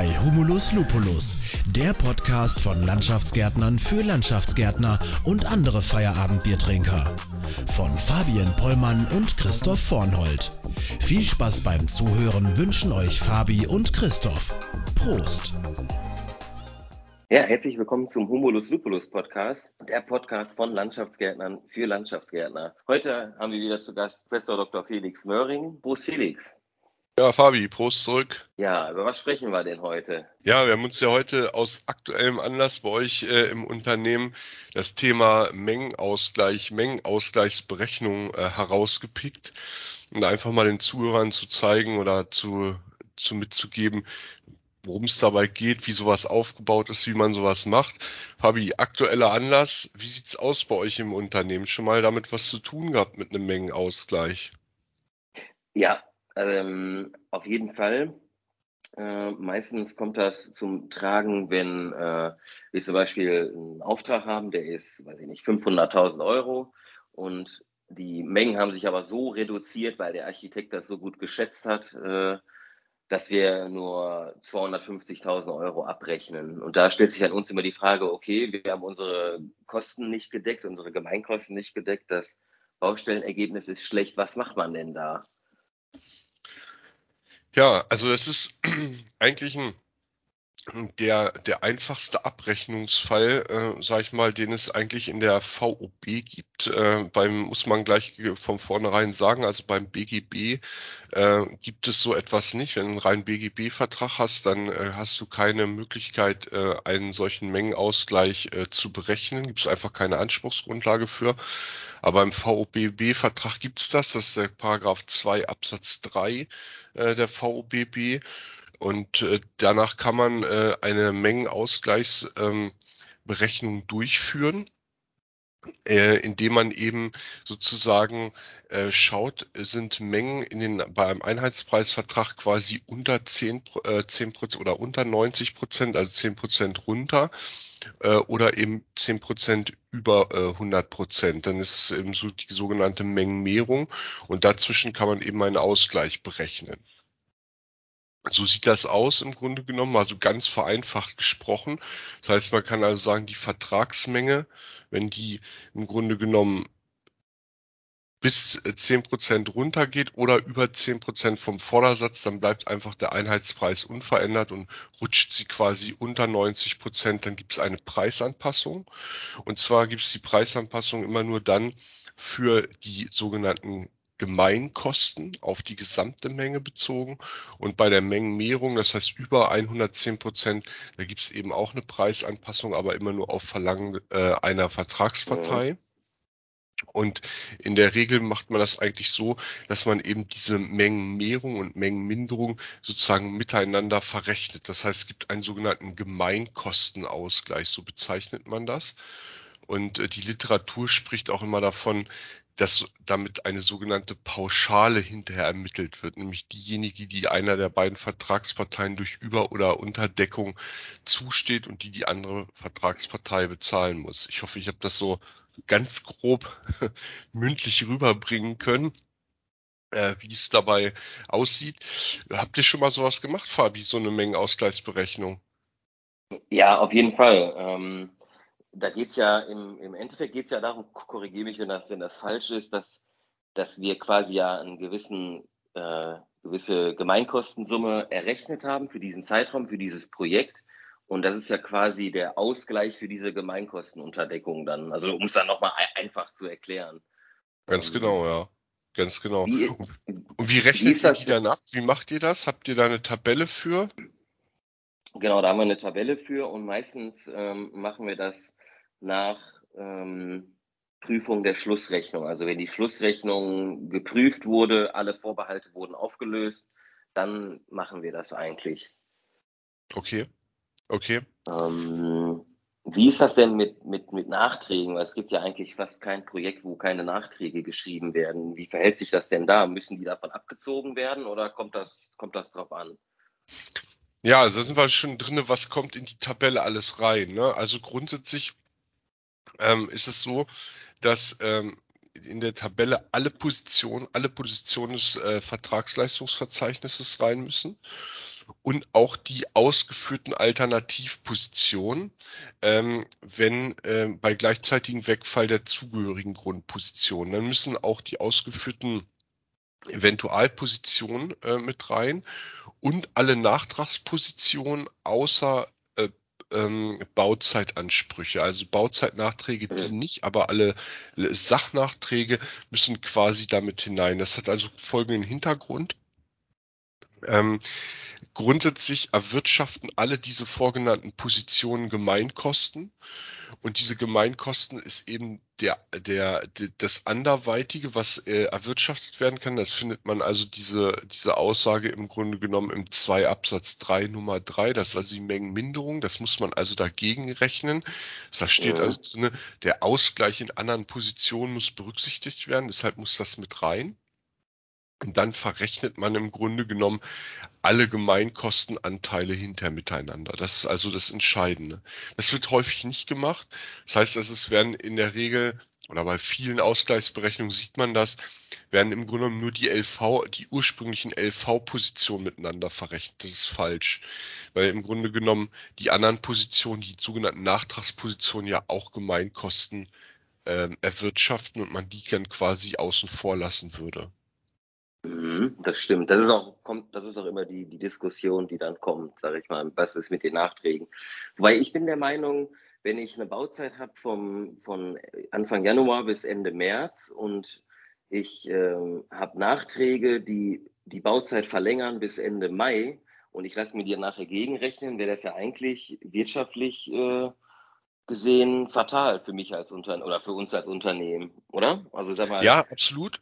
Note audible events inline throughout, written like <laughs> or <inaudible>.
bei Humulus Lupulus, der Podcast von Landschaftsgärtnern für Landschaftsgärtner und andere Feierabendbiertrinker. Von Fabian Pollmann und Christoph Vornhold. Viel Spaß beim Zuhören wünschen euch Fabi und Christoph. Prost! Ja, herzlich willkommen zum Humulus Lupulus Podcast, der Podcast von Landschaftsgärtnern für Landschaftsgärtner. Heute haben wir wieder zu Gast Professor Dr. Felix Möhring. Prost Felix. Ja, Fabi, Prost zurück. Ja, über was sprechen wir denn heute? Ja, wir haben uns ja heute aus aktuellem Anlass bei euch äh, im Unternehmen das Thema Mengenausgleich, Mengenausgleichsberechnung äh, herausgepickt und einfach mal den Zuhörern zu zeigen oder zu, zu mitzugeben, worum es dabei geht, wie sowas aufgebaut ist, wie man sowas macht. Fabi, aktueller Anlass, wie sieht's aus bei euch im Unternehmen? Schon mal damit was zu tun gehabt mit einem Mengenausgleich? Ja, ähm, auf jeden Fall. Äh, meistens kommt das zum Tragen, wenn äh, wir zum Beispiel einen Auftrag haben, der ist, weiß ich nicht, 500.000 Euro und die Mengen haben sich aber so reduziert, weil der Architekt das so gut geschätzt hat, äh, dass wir nur 250.000 Euro abrechnen. Und da stellt sich an uns immer die Frage, okay, wir haben unsere Kosten nicht gedeckt, unsere Gemeinkosten nicht gedeckt, das Baustellenergebnis ist schlecht, was macht man denn da? Ja, also das ist <clears throat> eigentlich ein der, der einfachste Abrechnungsfall, äh, sag ich mal, den es eigentlich in der VOB gibt. Äh, beim, muss man gleich von vornherein sagen, also beim BGB äh, gibt es so etwas nicht. Wenn du einen reinen BGB-Vertrag hast, dann äh, hast du keine Möglichkeit, äh, einen solchen Mengenausgleich äh, zu berechnen. Gibt es einfach keine Anspruchsgrundlage für. Aber im VOBB-Vertrag gibt es das. Das ist der Paragraph 2 Absatz 3 äh, der VOBB. Und äh, danach kann man äh, eine Mengenausgleichsberechnung ähm, durchführen, äh, indem man eben sozusagen äh, schaut, sind Mengen in den, beim Einheitspreisvertrag quasi unter 10, äh, 10 oder unter 90 Prozent, also 10 Prozent runter äh, oder eben 10 Prozent über äh, 100 Prozent. Dann ist es eben so die sogenannte Mengenmehrung und dazwischen kann man eben einen Ausgleich berechnen. So sieht das aus im Grunde genommen, also ganz vereinfacht gesprochen. Das heißt, man kann also sagen, die Vertragsmenge, wenn die im Grunde genommen bis zehn Prozent runtergeht oder über zehn Prozent vom Vordersatz, dann bleibt einfach der Einheitspreis unverändert und rutscht sie quasi unter 90 Prozent, dann gibt es eine Preisanpassung. Und zwar gibt es die Preisanpassung immer nur dann für die sogenannten Gemeinkosten auf die gesamte Menge bezogen. Und bei der Mengenmehrung, das heißt über 110 Prozent, da gibt es eben auch eine Preisanpassung, aber immer nur auf Verlangen äh, einer Vertragspartei. Und in der Regel macht man das eigentlich so, dass man eben diese Mengenmehrung und Mengenminderung sozusagen miteinander verrechnet. Das heißt, es gibt einen sogenannten Gemeinkostenausgleich, so bezeichnet man das. Und äh, die Literatur spricht auch immer davon, dass damit eine sogenannte Pauschale hinterher ermittelt wird, nämlich diejenige, die einer der beiden Vertragsparteien durch Über- oder Unterdeckung zusteht und die die andere Vertragspartei bezahlen muss. Ich hoffe, ich habe das so ganz grob <laughs> mündlich rüberbringen können, äh, wie es dabei aussieht. Habt ihr schon mal sowas gemacht, Fabi, so eine Mengenausgleichsberechnung? Ja, auf jeden Fall. Ähm da geht es ja im, im Endeffekt geht es ja darum, korrigiere mich, wenn das, wenn das falsch ist, dass, dass wir quasi ja einen gewissen, äh, gewisse Gemeinkostensumme errechnet haben für diesen Zeitraum, für dieses Projekt. Und das ist ja quasi der Ausgleich für diese Gemeinkostenunterdeckung dann. Also um es dann nochmal einfach zu erklären. Ganz ähm, genau, ja. Ganz genau. Wie, und, wie rechnet wie ihr die dann ab? Wie macht ihr das? Habt ihr da eine Tabelle für? Genau, da haben wir eine Tabelle für und meistens ähm, machen wir das nach ähm, Prüfung der Schlussrechnung. Also wenn die Schlussrechnung geprüft wurde, alle Vorbehalte wurden aufgelöst, dann machen wir das eigentlich. Okay. Okay. Ähm, wie ist das denn mit, mit, mit Nachträgen? Weil es gibt ja eigentlich fast kein Projekt, wo keine Nachträge geschrieben werden. Wie verhält sich das denn da? Müssen die davon abgezogen werden oder kommt das, kommt das drauf an? Ja, also da sind wir schon drin, was kommt in die Tabelle alles rein. Ne? Also grundsätzlich ähm, ist es so, dass ähm, in der Tabelle alle Positionen, alle Positionen des äh, Vertragsleistungsverzeichnisses rein müssen. und auch die ausgeführten Alternativpositionen, ähm, wenn äh, bei gleichzeitigem Wegfall der zugehörigen Grundposition. Dann müssen auch die ausgeführten Eventualpositionen äh, mit rein und alle Nachtragspositionen außer ähm, Bauzeitansprüche. Also Bauzeitnachträge, die mhm. nicht, aber alle Sachnachträge müssen quasi damit hinein. Das hat also folgenden Hintergrund. Ähm, grundsätzlich erwirtschaften alle diese vorgenannten Positionen Gemeinkosten. Und diese Gemeinkosten ist eben der, der, der das anderweitige, was äh, erwirtschaftet werden kann. Das findet man also diese, diese Aussage im Grunde genommen im 2 Absatz 3 Nummer 3. Das ist also die Mengenminderung. Das muss man also dagegen rechnen. Da steht ja. also drin, der Ausgleich in anderen Positionen muss berücksichtigt werden. Deshalb muss das mit rein. Und dann verrechnet man im Grunde genommen alle Gemeinkostenanteile hinter miteinander. Das ist also das Entscheidende. Das wird häufig nicht gemacht. Das heißt, es werden in der Regel oder bei vielen Ausgleichsberechnungen sieht man das, werden im Grunde genommen nur die LV, die ursprünglichen LV-Positionen miteinander verrechnet. Das ist falsch, weil im Grunde genommen die anderen Positionen, die sogenannten Nachtragspositionen ja auch Gemeinkosten äh, erwirtschaften und man die dann quasi außen vor lassen würde. Mhm, das stimmt. Das ist auch, kommt, das ist auch immer die, die Diskussion, die dann kommt, sage ich mal, was ist mit den Nachträgen. Wobei ich bin der Meinung, wenn ich eine Bauzeit habe von Anfang Januar bis Ende März und ich ähm, habe Nachträge, die die Bauzeit verlängern bis Ende Mai und ich lasse mir die nachher gegenrechnen, wäre das ja eigentlich wirtschaftlich äh, gesehen fatal für mich als Unternehmen oder für uns als Unternehmen, oder? Also sag mal. Ja, absolut.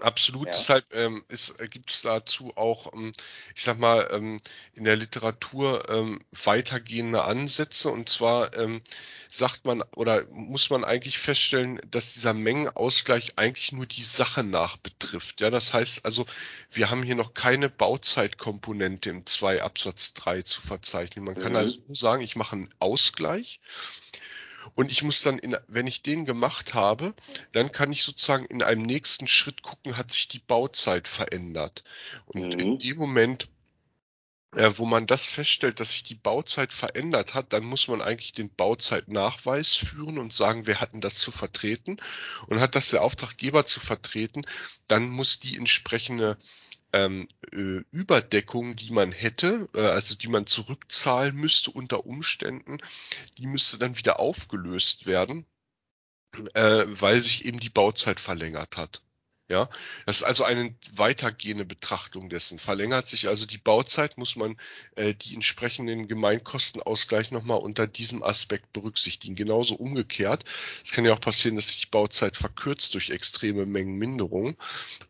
Absolut, ja. deshalb ähm, äh, gibt es dazu auch, ähm, ich sag mal, ähm, in der Literatur ähm, weitergehende Ansätze. Und zwar ähm, sagt man oder muss man eigentlich feststellen, dass dieser Mengenausgleich eigentlich nur die Sache nach betrifft. Ja, das heißt also, wir haben hier noch keine Bauzeitkomponente im 2 Absatz 3 zu verzeichnen. Man kann mhm. also nur sagen, ich mache einen Ausgleich und ich muss dann, in, wenn ich den gemacht habe, dann kann ich sozusagen in einem nächsten Schritt gucken, hat sich die Bauzeit verändert. Und mhm. in dem Moment, äh, wo man das feststellt, dass sich die Bauzeit verändert hat, dann muss man eigentlich den Bauzeitnachweis führen und sagen, wer hatten das zu vertreten. Und hat das der Auftraggeber zu vertreten, dann muss die entsprechende ähm, äh, Überdeckung, die man hätte, äh, also die man zurückzahlen müsste unter Umständen, die müsste dann wieder aufgelöst werden, äh, weil sich eben die Bauzeit verlängert hat. Ja, das ist also eine weitergehende Betrachtung dessen. Verlängert sich also die Bauzeit, muss man äh, die entsprechenden Gemeinkostenausgleich nochmal unter diesem Aspekt berücksichtigen. Genauso umgekehrt. Es kann ja auch passieren, dass sich die Bauzeit verkürzt durch extreme Mengenminderung.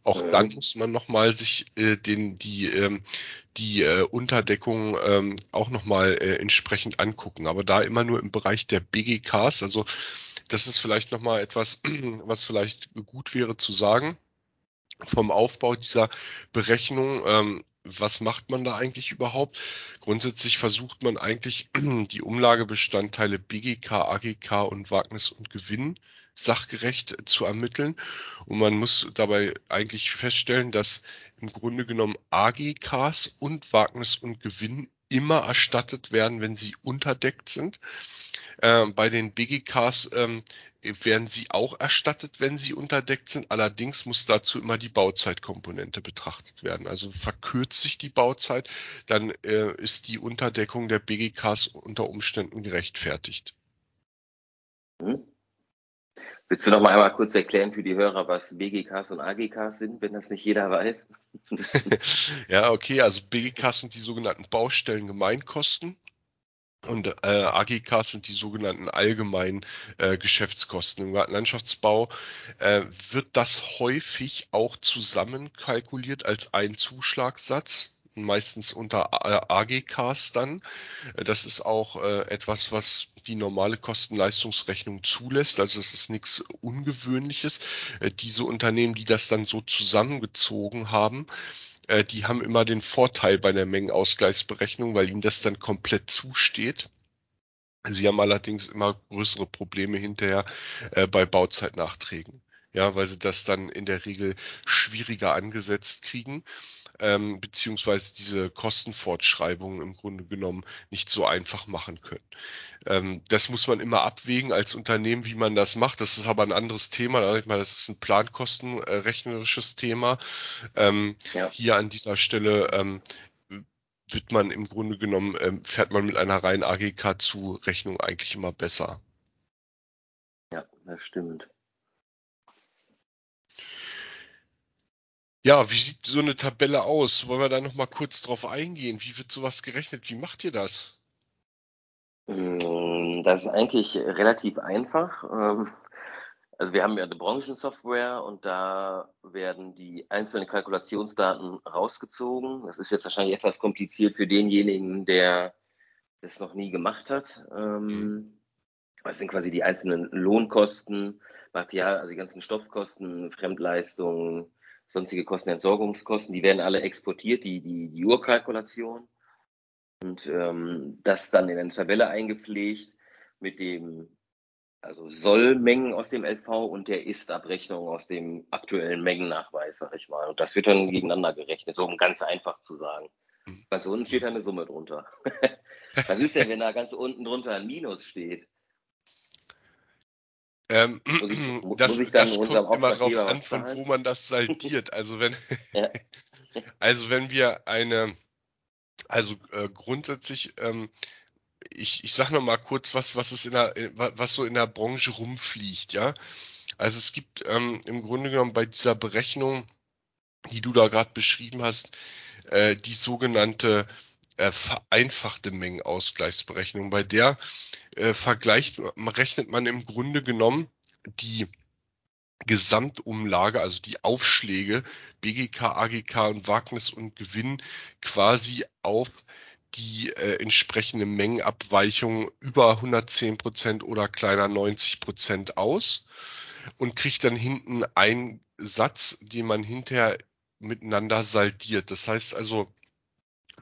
Auch dann muss man nochmal sich äh, den, die, ähm, die äh, Unterdeckung ähm, auch nochmal äh, entsprechend angucken. Aber da immer nur im Bereich der BGKs. Also das ist vielleicht nochmal etwas, <clears throat> was vielleicht gut wäre zu sagen vom Aufbau dieser Berechnung. Ähm, was macht man da eigentlich überhaupt? Grundsätzlich versucht man eigentlich <clears throat> die Umlagebestandteile BGK, AGK und Wagnis und Gewinn sachgerecht zu ermitteln. Und man muss dabei eigentlich feststellen, dass im Grunde genommen AGKs und Wagnis und Gewinn immer erstattet werden, wenn sie unterdeckt sind. Äh, bei den BGKs ähm, werden sie auch erstattet, wenn sie unterdeckt sind. Allerdings muss dazu immer die Bauzeitkomponente betrachtet werden. Also verkürzt sich die Bauzeit, dann äh, ist die Unterdeckung der BGKs unter Umständen gerechtfertigt. Mhm. Willst du noch mal einmal kurz erklären für die Hörer, was BGKs und AGKs sind, wenn das nicht jeder weiß? <laughs> ja, okay, also BGKs sind die sogenannten Baustellengemeinkosten. Und äh, AGK sind die sogenannten allgemeinen äh, Geschäftskosten. Im Landschaftsbau äh, wird das häufig auch zusammenkalkuliert als ein Zuschlagssatz, meistens unter AGKs dann. Äh, das ist auch äh, etwas, was die normale Kosten-Leistungsrechnung zulässt. Also es ist nichts Ungewöhnliches. Äh, diese Unternehmen, die das dann so zusammengezogen haben, äh, die haben immer den Vorteil bei der Mengenausgleichsberechnung, weil ihnen das dann komplett zusteht. Sie haben allerdings immer größere Probleme hinterher äh, bei Bauzeitnachträgen. Ja, weil sie das dann in der Regel schwieriger angesetzt kriegen. Ähm, beziehungsweise diese Kostenfortschreibungen im Grunde genommen nicht so einfach machen können. Ähm, das muss man immer abwägen als Unternehmen, wie man das macht. Das ist aber ein anderes Thema. Das ist ein plankostenrechnerisches Thema. Ähm, ja. Hier an dieser Stelle ähm, wird man im Grunde genommen, ähm, fährt man mit einer reinen AGK zu Rechnung eigentlich immer besser. Ja, das stimmt. Ja, wie sieht so eine Tabelle aus? Wollen wir da noch mal kurz drauf eingehen? Wie wird sowas gerechnet? Wie macht ihr das? Mm, das ist eigentlich relativ einfach. Ähm, also wir haben ja eine Branchensoftware und da werden die einzelnen Kalkulationsdaten rausgezogen. Das ist jetzt wahrscheinlich etwas kompliziert für denjenigen, der das noch nie gemacht hat. Ähm. Das sind quasi die einzelnen Lohnkosten, Material, also die ganzen Stoffkosten, Fremdleistungen, sonstige Kosten, Entsorgungskosten, die werden alle exportiert, die, die, die Urkalkulation. Und ähm, das dann in eine Tabelle eingepflegt mit dem, also Sollmengen aus dem LV und der Ist-Abrechnung aus dem aktuellen Mengennachweis, sag ich mal. Und das wird dann gegeneinander gerechnet, so um ganz einfach zu sagen. Mhm. Ganz unten steht da eine Summe drunter. <laughs> Was ist denn, wenn da ganz unten drunter ein Minus steht? Ähm, muss <clears throat> das, das kommt immer darauf an, von wo man das saldiert. <laughs> Also wenn, ja. <laughs> also wenn wir eine, also äh, grundsätzlich, ähm, ich, ich sage noch mal kurz was, was es in der, was so in der Branche rumfliegt, ja. Also es gibt ähm, im Grunde genommen bei dieser Berechnung, die du da gerade beschrieben hast, äh, die sogenannte äh, vereinfachte Mengenausgleichsberechnung. Bei der äh, vergleicht, rechnet man im Grunde genommen die Gesamtumlage, also die Aufschläge BGK, AGK und Wagnis und Gewinn quasi auf die äh, entsprechende Mengenabweichung über 110 Prozent oder kleiner 90 Prozent aus und kriegt dann hinten einen Satz, den man hinterher miteinander saldiert. Das heißt also,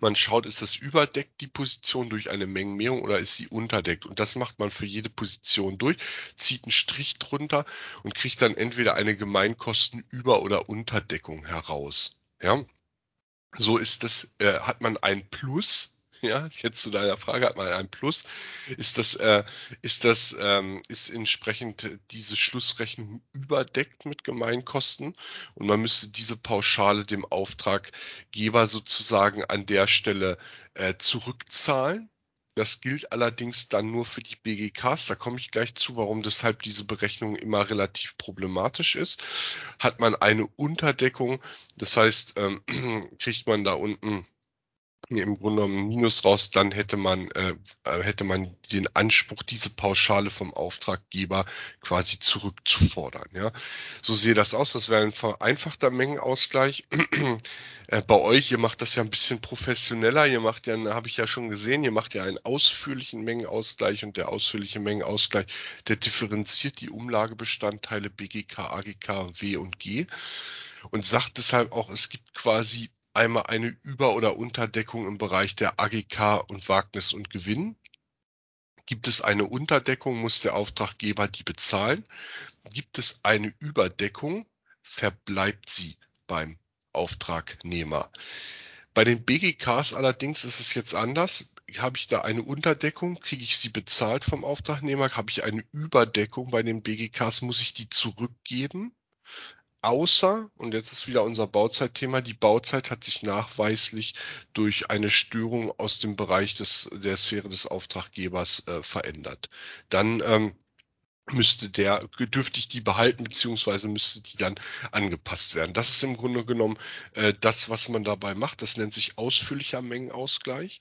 man schaut, ist das überdeckt, die Position durch eine Mengenmehrung oder ist sie unterdeckt? Und das macht man für jede Position durch, zieht einen Strich drunter und kriegt dann entweder eine Gemeinkostenüber- oder Unterdeckung heraus. Ja, so ist das, äh, hat man ein Plus <laughs> ja, jetzt zu deiner Frage hat man ein Plus. Ist das, äh, ist das, ähm, ist entsprechend diese Schlussrechnung überdeckt mit Gemeinkosten und man müsste diese Pauschale dem Auftraggeber sozusagen an der Stelle äh, zurückzahlen. Das gilt allerdings dann nur für die BGKs. Da komme ich gleich zu, warum deshalb diese Berechnung immer relativ problematisch ist. Hat man eine Unterdeckung, das heißt, ähm, <clears throat> kriegt man da unten im Grunde genommen Minus raus, dann hätte man, äh, äh, hätte man den Anspruch, diese Pauschale vom Auftraggeber quasi zurückzufordern. Ja, so sehe das aus. Das wäre ein vereinfachter Mengenausgleich. <clears throat> äh, bei euch, ihr macht das ja ein bisschen professioneller. Ihr macht ja, habe ich ja schon gesehen, ihr macht ja einen ausführlichen Mengenausgleich und der ausführliche Mengenausgleich, der differenziert die Umlagebestandteile BGK, AGK, W und G und sagt deshalb auch, es gibt quasi einmal eine Über- oder Unterdeckung im Bereich der AGK und Wagnis und Gewinn. Gibt es eine Unterdeckung, muss der Auftraggeber die bezahlen. Gibt es eine Überdeckung, verbleibt sie beim Auftragnehmer. Bei den BGKs allerdings ist es jetzt anders. Habe ich da eine Unterdeckung, kriege ich sie bezahlt vom Auftragnehmer. Habe ich eine Überdeckung bei den BGKs, muss ich die zurückgeben. Außer, und jetzt ist wieder unser Bauzeitthema, die Bauzeit hat sich nachweislich durch eine Störung aus dem Bereich des, der Sphäre des Auftraggebers äh, verändert. Dann ähm, müsste der, dürfte ich die behalten, beziehungsweise müsste die dann angepasst werden. Das ist im Grunde genommen äh, das, was man dabei macht. Das nennt sich ausführlicher Mengenausgleich.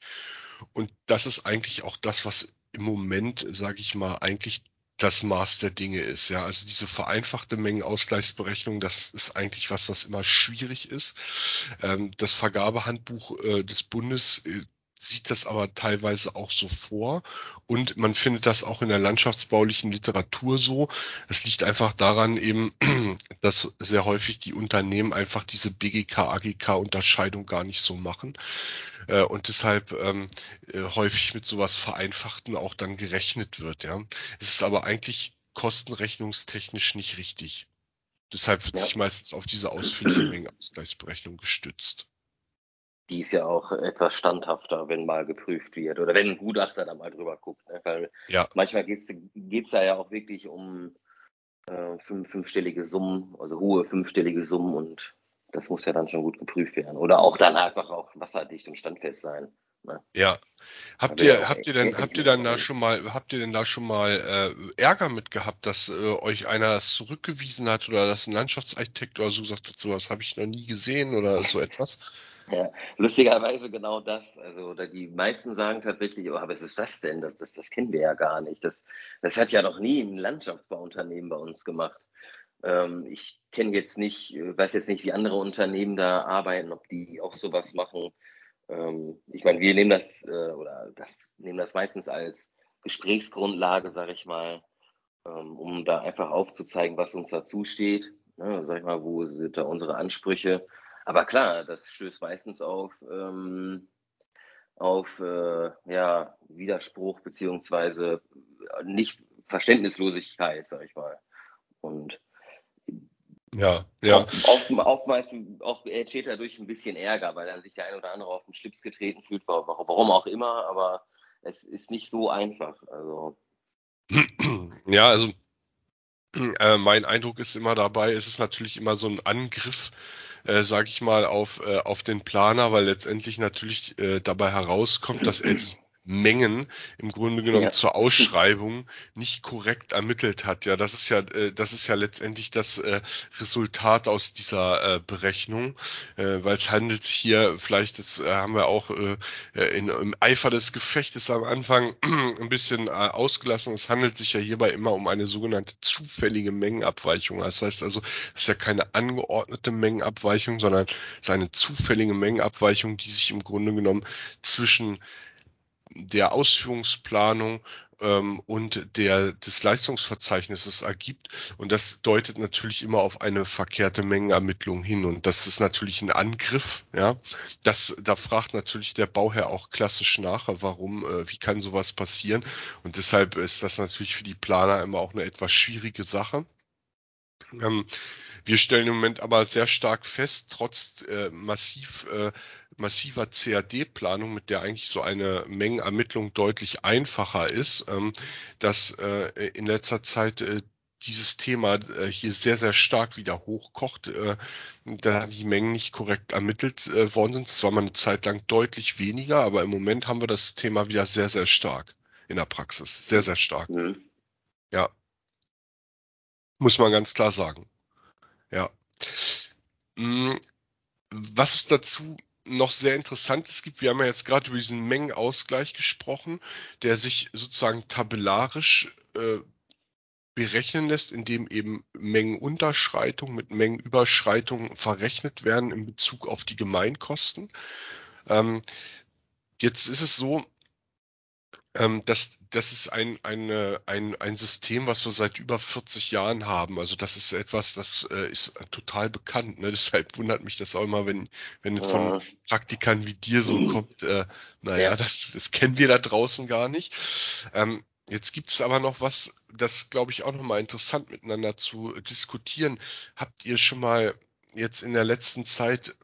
Und das ist eigentlich auch das, was im Moment, sage ich mal, eigentlich das Maß der Dinge ist. Ja, also diese vereinfachte Mengenausgleichsberechnung, das ist eigentlich was, was immer schwierig ist. Ähm, das Vergabehandbuch äh, des Bundes äh, sieht das aber teilweise auch so vor und man findet das auch in der landschaftsbaulichen Literatur so. Es liegt einfach daran eben, <clears throat> dass sehr häufig die Unternehmen einfach diese BGK, AGK Unterscheidung gar nicht so machen äh, und deshalb ähm, äh, häufig mit sowas Vereinfachten auch dann gerechnet wird. Ja, es ist aber eigentlich kostenrechnungstechnisch nicht richtig. Deshalb wird ja. sich meistens auf diese ausführliche Mengenausgleichsberechnung gestützt. Die ist ja auch etwas standhafter, wenn mal geprüft wird oder wenn ein Gutachter da mal drüber guckt. Ne? Weil ja. manchmal geht es da ja auch wirklich um äh, fünf, fünfstellige Summen, also hohe fünfstellige Summen und das muss ja dann schon gut geprüft werden. Oder auch dann einfach auch wasserdicht und standfest sein. Ne? Ja. Habt ihr, habt ihr denn, habt ihr dann da schon mal, habt ihr denn da schon mal äh, Ärger mit gehabt, dass äh, euch einer das zurückgewiesen hat oder dass ein Landschaftsarchitekt oder so gesagt hat, sowas habe ich noch nie gesehen oder so etwas? <laughs> Ja, lustigerweise genau das. Also oder die meisten sagen tatsächlich, oh, aber was ist das denn? Das, das, das kennen wir ja gar nicht. Das, das hat ja noch nie ein Landschaftsbauunternehmen bei uns gemacht. Ähm, ich kenne jetzt nicht, weiß jetzt nicht, wie andere Unternehmen da arbeiten, ob die auch sowas machen. Ähm, ich meine, wir nehmen das äh, oder das nehmen das meistens als Gesprächsgrundlage, sage ich mal, ähm, um da einfach aufzuzeigen, was uns dazu steht. Ne, sag ich mal, wo sind da unsere Ansprüche? Aber klar, das stößt meistens auf ähm, auf äh, ja, Widerspruch beziehungsweise nicht Verständnislosigkeit, sag ich mal. Und ja, ja. Oft, oft, oftmals auch entsteht dadurch ein bisschen Ärger, weil dann sich der ein oder andere auf den Schlips getreten fühlt, warum auch immer, aber es ist nicht so einfach. Also. <clears throat> Ja, also äh, mein Eindruck ist immer dabei, es ist natürlich immer so ein Angriff, äh, sage ich mal, auf, äh, auf den Planer, weil letztendlich natürlich äh, dabei herauskommt, dass er die Mengen im Grunde genommen ja. zur Ausschreibung nicht korrekt ermittelt hat. Ja, das ist ja, äh, das ist ja letztendlich das äh, Resultat aus dieser äh, Berechnung, äh, weil es handelt sich hier, vielleicht das äh, haben wir auch äh, in, im Eifer des Gefechtes am Anfang <clears throat> ein bisschen ausgelassen. Es handelt sich ja hierbei immer um eine sogenannte zufällige Mengenabweichung. Das heißt also, es ist ja keine angeordnete Mengenabweichung, sondern es ist eine zufällige Mengenabweichung, die sich im Grunde genommen zwischen der Ausführungsplanung ähm, und der des Leistungsverzeichnisses ergibt. Und das deutet natürlich immer auf eine verkehrte Mengenermittlung hin. Und das ist natürlich ein Angriff. Ja, das da fragt natürlich der Bauherr auch klassisch nach, warum, äh, wie kann sowas passieren? Und deshalb ist das natürlich für die Planer immer auch eine etwas schwierige Sache. Ähm, wir stellen im Moment aber sehr stark fest, trotz äh, massiv, äh, massiver CAD-Planung, mit der eigentlich so eine Mengenermittlung deutlich einfacher ist, ähm, dass äh, in letzter Zeit äh, dieses Thema äh, hier sehr, sehr stark wieder hochkocht, äh, da die Mengen nicht korrekt ermittelt worden sind. Es war mal eine Zeit lang deutlich weniger, aber im Moment haben wir das Thema wieder sehr, sehr stark in der Praxis. Sehr, sehr stark. Mhm. Ja. Muss man ganz klar sagen. Ja. Hm, was es dazu noch sehr Interessantes gibt, wir haben ja jetzt gerade über diesen Mengenausgleich gesprochen, der sich sozusagen tabellarisch äh, berechnen lässt, indem eben Mengenunterschreitungen mit Mengenüberschreitungen verrechnet werden in Bezug auf die Gemeinkosten. Ähm, jetzt ist es so, ähm, das, das ist ein, eine, ein, ein System, was wir seit über 40 Jahren haben. Also das ist etwas, das äh, ist total bekannt. Ne? <laughs> Deshalb wundert mich das auch immer, wenn, wenn ja. von Praktikern wie dir so kommt, äh, naja, ja. das, das kennen wir da draußen gar nicht. Ähm, Jetzt gibt es aber noch was, das glaube ich auch nochmal interessant miteinander zu diskutieren. Habt ihr schon mal jetzt in der letzten Zeit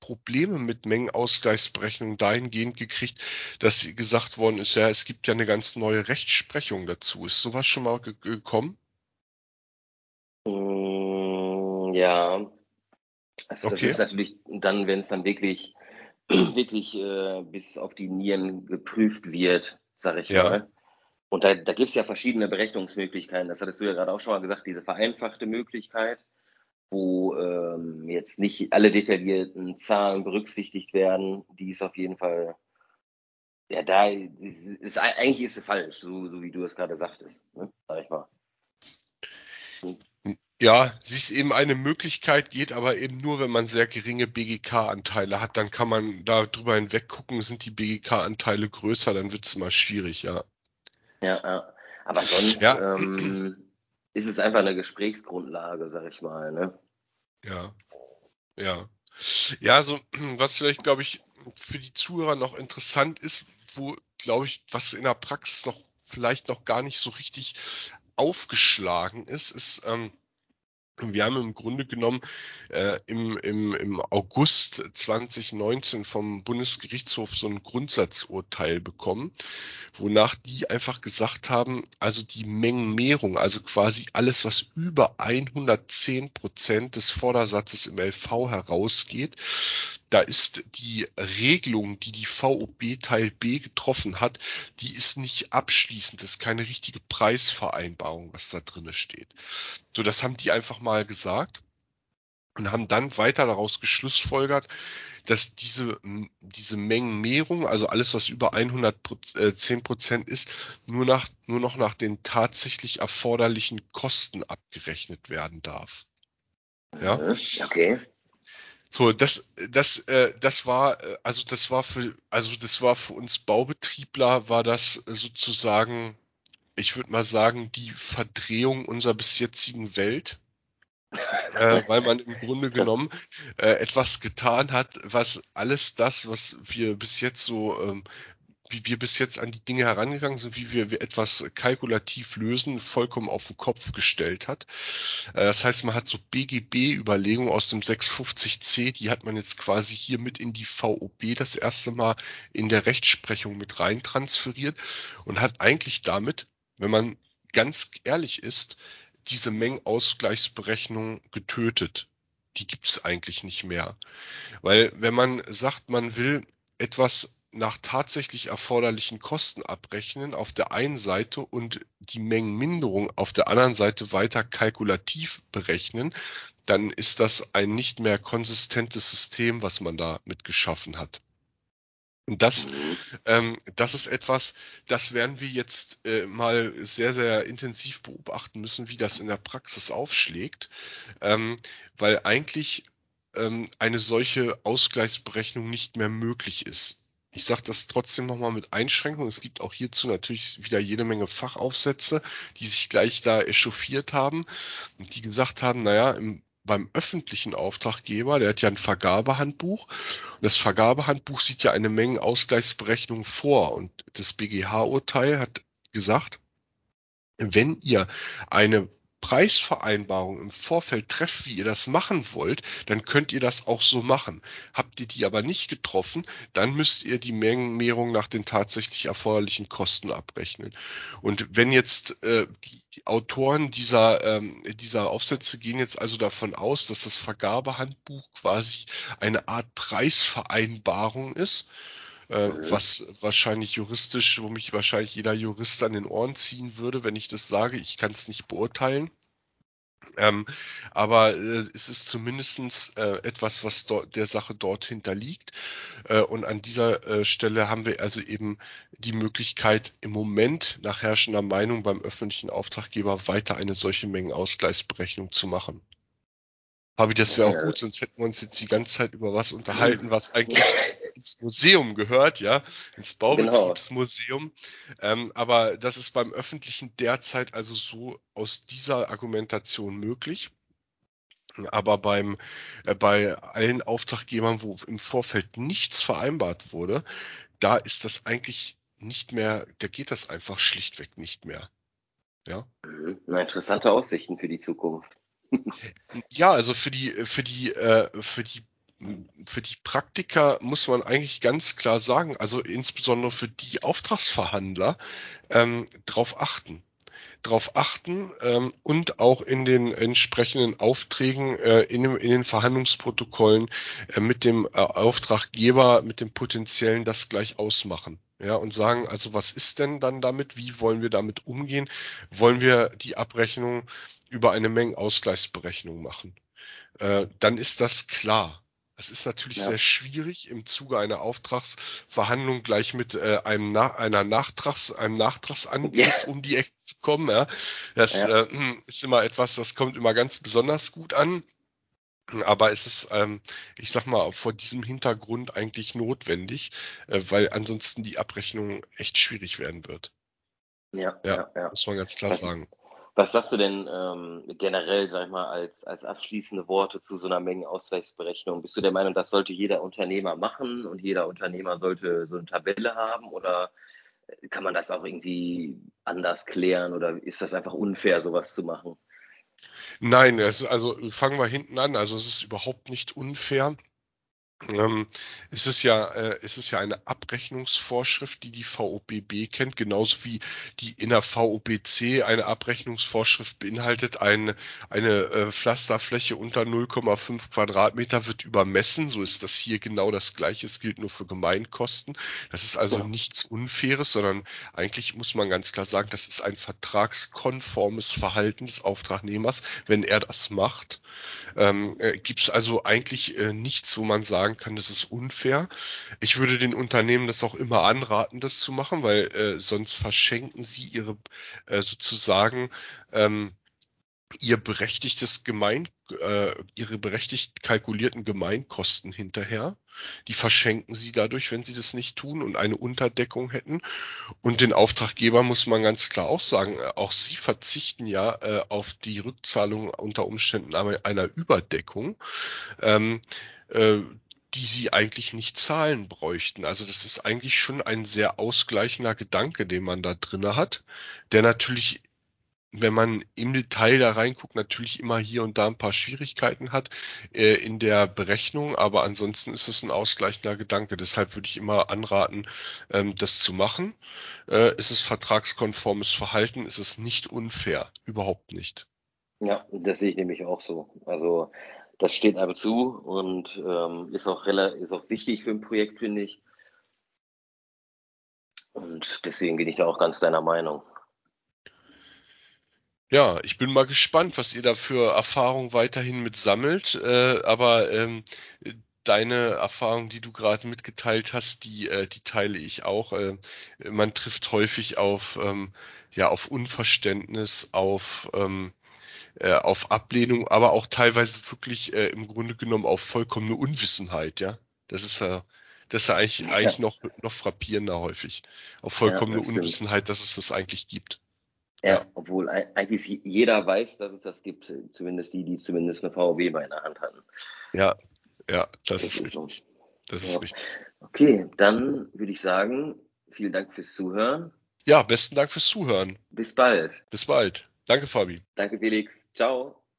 Probleme mit Mengenausgleichsberechnung dahingehend gekriegt, dass gesagt worden ist, ja, es gibt ja eine ganz neue Rechtsprechung dazu. Ist sowas schon mal ge gekommen? Mm, ja. Also okay. Das ist natürlich dann, wenn es dann wirklich, <clears throat> wirklich äh, bis auf die Nieren geprüft wird, sage ich ja. mal. Und da, da gibt es ja verschiedene Berechnungsmöglichkeiten. Das hattest du ja gerade auch schon mal gesagt, diese vereinfachte Möglichkeit wo ähm, jetzt nicht alle detaillierten Zahlen berücksichtigt werden, die ist auf jeden Fall, ja, da ist, ist eigentlich ist sie falsch, so, so wie du es gerade sagtest, ne? sag ich mal. Ja, sie ist eben eine Möglichkeit, geht aber eben nur, wenn man sehr geringe BGK-Anteile hat. Dann kann man da drüber hinweg gucken, sind die BGK-Anteile größer, dann wird es mal schwierig, ja. Ja, ja. aber sonst ja. Ähm, ist es einfach eine Gesprächsgrundlage, sag ich mal. Ne? Ja, ja. Ja, also <clears throat> was vielleicht, glaube ich, für die Zuhörer noch interessant ist, wo, glaube ich, was in der Praxis noch vielleicht noch gar nicht so richtig aufgeschlagen ist, ist, ähm, Wir haben im Grunde genommen äh, im, im, im August 2019 vom Bundesgerichtshof so ein Grundsatzurteil bekommen, wonach die einfach gesagt haben, also die Mengenmehrung, also quasi alles, was über 110 Prozent des Vordersatzes im LV herausgeht, da ist die Regelung, die die VOB Teil B getroffen hat, die ist nicht abschließend, das ist keine richtige Preisvereinbarung, was da drinne steht. So, das haben die einfach mal gesagt und haben dann weiter daraus geschlussfolgert, dass diese, diese Mengenmehrung, also alles, was über 110 äh, Prozent ist, nur, nach, nur noch nach den tatsächlich erforderlichen Kosten abgerechnet werden darf. Ja. Mhm, okay. So, das, das, äh, das war, äh, also das war für, also das war für uns Baubetriebler, war das sozusagen, ich würde mal sagen, die Verdrehung unserer bis jetzigen Welt. äh, weil man im Grunde genommen äh, etwas getan hat, was alles das, was wir bis jetzt so ähm, wie wir bis jetzt an die Dinge herangegangen sind, wie wir etwas kalkulativ lösen, vollkommen auf den Kopf gestellt hat. Äh, das heißt, man hat so BGB-Überlegungen aus dem 650c, die hat man jetzt quasi hier mit in die VOB das erste Mal in der Rechtsprechung mit rein transferiert und hat eigentlich damit, wenn man ganz ehrlich ist, diese Mengenausgleichsberechnung getötet. Die gibt es eigentlich nicht mehr. Weil wenn man sagt, man will etwas nach tatsächlich erforderlichen Kosten abrechnen auf der einen Seite und die Mengenminderung auf der anderen Seite weiter kalkulativ berechnen, dann ist das ein nicht mehr konsistentes System, was man da mit geschaffen hat. Und das, mhm. ähm, das ist etwas, das werden wir jetzt äh, mal sehr, sehr intensiv beobachten müssen, wie das in der Praxis aufschlägt, ähm, weil eigentlich ähm, eine solche Ausgleichsberechnung nicht mehr möglich ist. Ich sage das trotzdem nochmal mit Einschränkung. Es gibt auch hierzu natürlich wieder jede Menge Fachaufsätze, die sich gleich da echauffiert haben und die gesagt haben, naja, im, beim öffentlichen Auftraggeber, der hat ja ein Vergabehandbuch und das Vergabehandbuch sieht ja eine Mengenausgleichsberechnung vor und das BGH-Urteil hat gesagt, wenn ihr eine Preisvereinbarung im Vorfeld trefft, wie ihr das machen wollt, dann könnt ihr das auch so machen. Habt ihr die aber nicht getroffen, dann müsst ihr die Mengenmehrung nach den tatsächlich erforderlichen Kosten abrechnen. Und wenn jetzt äh, die Autoren dieser, ähm, dieser Aufsätze gehen jetzt also davon aus, dass das Vergabehandbuch quasi eine Art Preisvereinbarung ist, äh, mhm. was wahrscheinlich juristisch, wo mich wahrscheinlich jeder Jurist an den Ohren ziehen würde, wenn ich das sage. Ich kann es nicht beurteilen. Ähm, aber äh, es ist zumindestens äh, etwas, was der Sache dort hinterliegt. Äh, und an dieser äh, Stelle haben wir also eben die Möglichkeit, im Moment nach herrschender Meinung beim öffentlichen Auftraggeber weiter eine solche Mengenausgleichsberechnung zu machen. Fabi, das wäre auch gut, sonst hätten wir uns jetzt die ganze Zeit über was unterhalten, was eigentlich ins Museum gehört, ja, ins Baubetriebsmuseum. Genau. Ähm, aber das ist beim öffentlichen derzeit also so aus dieser Argumentation möglich. Aber beim, äh, bei allen Auftraggebern, wo im Vorfeld nichts vereinbart wurde, da ist das eigentlich nicht mehr, da geht das einfach schlichtweg nicht mehr. Ja. Mhm. Na, interessante Aussichten für die Zukunft. Ja, also für die, für die, äh, für die für die Praktiker muss man eigentlich ganz klar sagen, also insbesondere für die Auftragsverhandler, ähm, darauf achten. Darauf achten ähm, und auch in den entsprechenden Aufträgen, äh, in, dem, in den Verhandlungsprotokollen äh, mit dem äh, Auftraggeber, mit dem Potenziellen das gleich ausmachen. Ja, und sagen, also was ist denn dann damit? Wie wollen wir damit umgehen? Wollen wir die Abrechnung über eine Mengenausgleichsberechnung machen. Äh, dann ist das klar. Es ist natürlich ja. sehr schwierig, im Zuge einer Auftragsverhandlung gleich mit äh, einem Na einer Nachtrags, einem Nachtragsangriff yeah. um die Ecke zu kommen. Ja. Das ja. Äh, hm, ist immer etwas, das kommt immer ganz besonders gut an. Aber es ist, ähm, ich sag mal, vor diesem Hintergrund eigentlich notwendig, äh, weil ansonsten die Abrechnung echt schwierig werden wird. Ja, ja, ja, ja. muss man ganz klar das, sagen. Was sagst du denn ähm, generell, sag ich mal, als, als abschließende Worte zu so einer Mengenausgleichsberechnung? Bist du der Meinung, das sollte jeder Unternehmer machen und jeder Unternehmer sollte so eine Tabelle haben oder kann man das auch irgendwie anders klären oder ist das einfach unfair, sowas zu machen? Nein, es, also fangen wir hinten an. Also es ist überhaupt nicht unfair. Ähm, es ist ja, äh, es ist ja eine Abrechnungsvorschrift, die die VOBB kennt, genauso wie die in der VOBC eine Abrechnungsvorschrift beinhaltet. Eine, eine äh, Pflasterfläche unter 0,5 Quadratmeter wird übermessen. So ist das hier genau das Gleiche. Es gilt nur für Gemeinkosten. Das ist also ja. nichts Unfaires, sondern eigentlich muss man ganz klar sagen, das ist ein vertragskonformes Verhalten des Auftragnehmers, wenn er das macht. Ähm, äh, Gibt es also eigentlich äh, nichts, wo man sagen kann, das ist unfair. Ich würde den Unternehmen das auch immer anraten, das zu machen, weil äh, sonst verschenken sie ihre äh, sozusagen ähm, ihr berechtigtes Gemein, äh, ihre berechtigt kalkulierten Gemeinkosten hinterher. Die verschenken sie dadurch, wenn sie das nicht tun und eine Unterdeckung hätten. Und den Auftraggeber muss man ganz klar auch sagen, äh, auch sie verzichten ja äh, auf die Rückzahlung unter Umständen einer Überdeckung. Ähm, äh, die sie eigentlich nicht zahlen bräuchten. Also das ist eigentlich schon ein sehr ausgleichender Gedanke, den man da drinne hat, der natürlich wenn man im Detail da reinguckt, natürlich immer hier und da ein paar Schwierigkeiten hat äh, in der Berechnung, aber ansonsten ist es ein ausgleichender Gedanke. Deshalb würde ich immer anraten, ähm, das zu machen. Äh, ist es vertragskonformes Verhalten? Ist es nicht unfair? Überhaupt nicht. Ja, das sehe ich nämlich auch so. Also das steht aber zu und ähm, ist, auch ist auch wichtig für ein Projekt, finde ich. Und deswegen bin ich da auch ganz deiner Meinung. Ja, ich bin mal gespannt, was ihr da für Erfahrungen weiterhin mit sammelt. Äh, aber ähm, deine Erfahrung, die du gerade mitgeteilt hast, die, äh, die teile ich auch. Äh, man trifft häufig auf, ähm, ja, auf Unverständnis, auf, ähm, äh, auf Ablehnung, aber auch teilweise wirklich äh, im Grunde genommen auf vollkommene Unwissenheit, ja. Das ist ja, das ist ja eigentlich, ja. eigentlich noch, noch frappierender häufig. Auf vollkommene ja, Unwissenheit, dass es das eigentlich gibt. Ja, ja, obwohl eigentlich jeder weiß, dass es das gibt. Zumindest die, die zumindest eine VW bei in der Hand hatten. Ja, ja, das, das ist richtig. Das ist richtig. Okay, dann würde ich sagen, vielen Dank fürs Zuhören. Ja, besten Dank fürs Zuhören. Bis bald. Bis bald. Danke, Fabi. Danke, Felix. Ciao.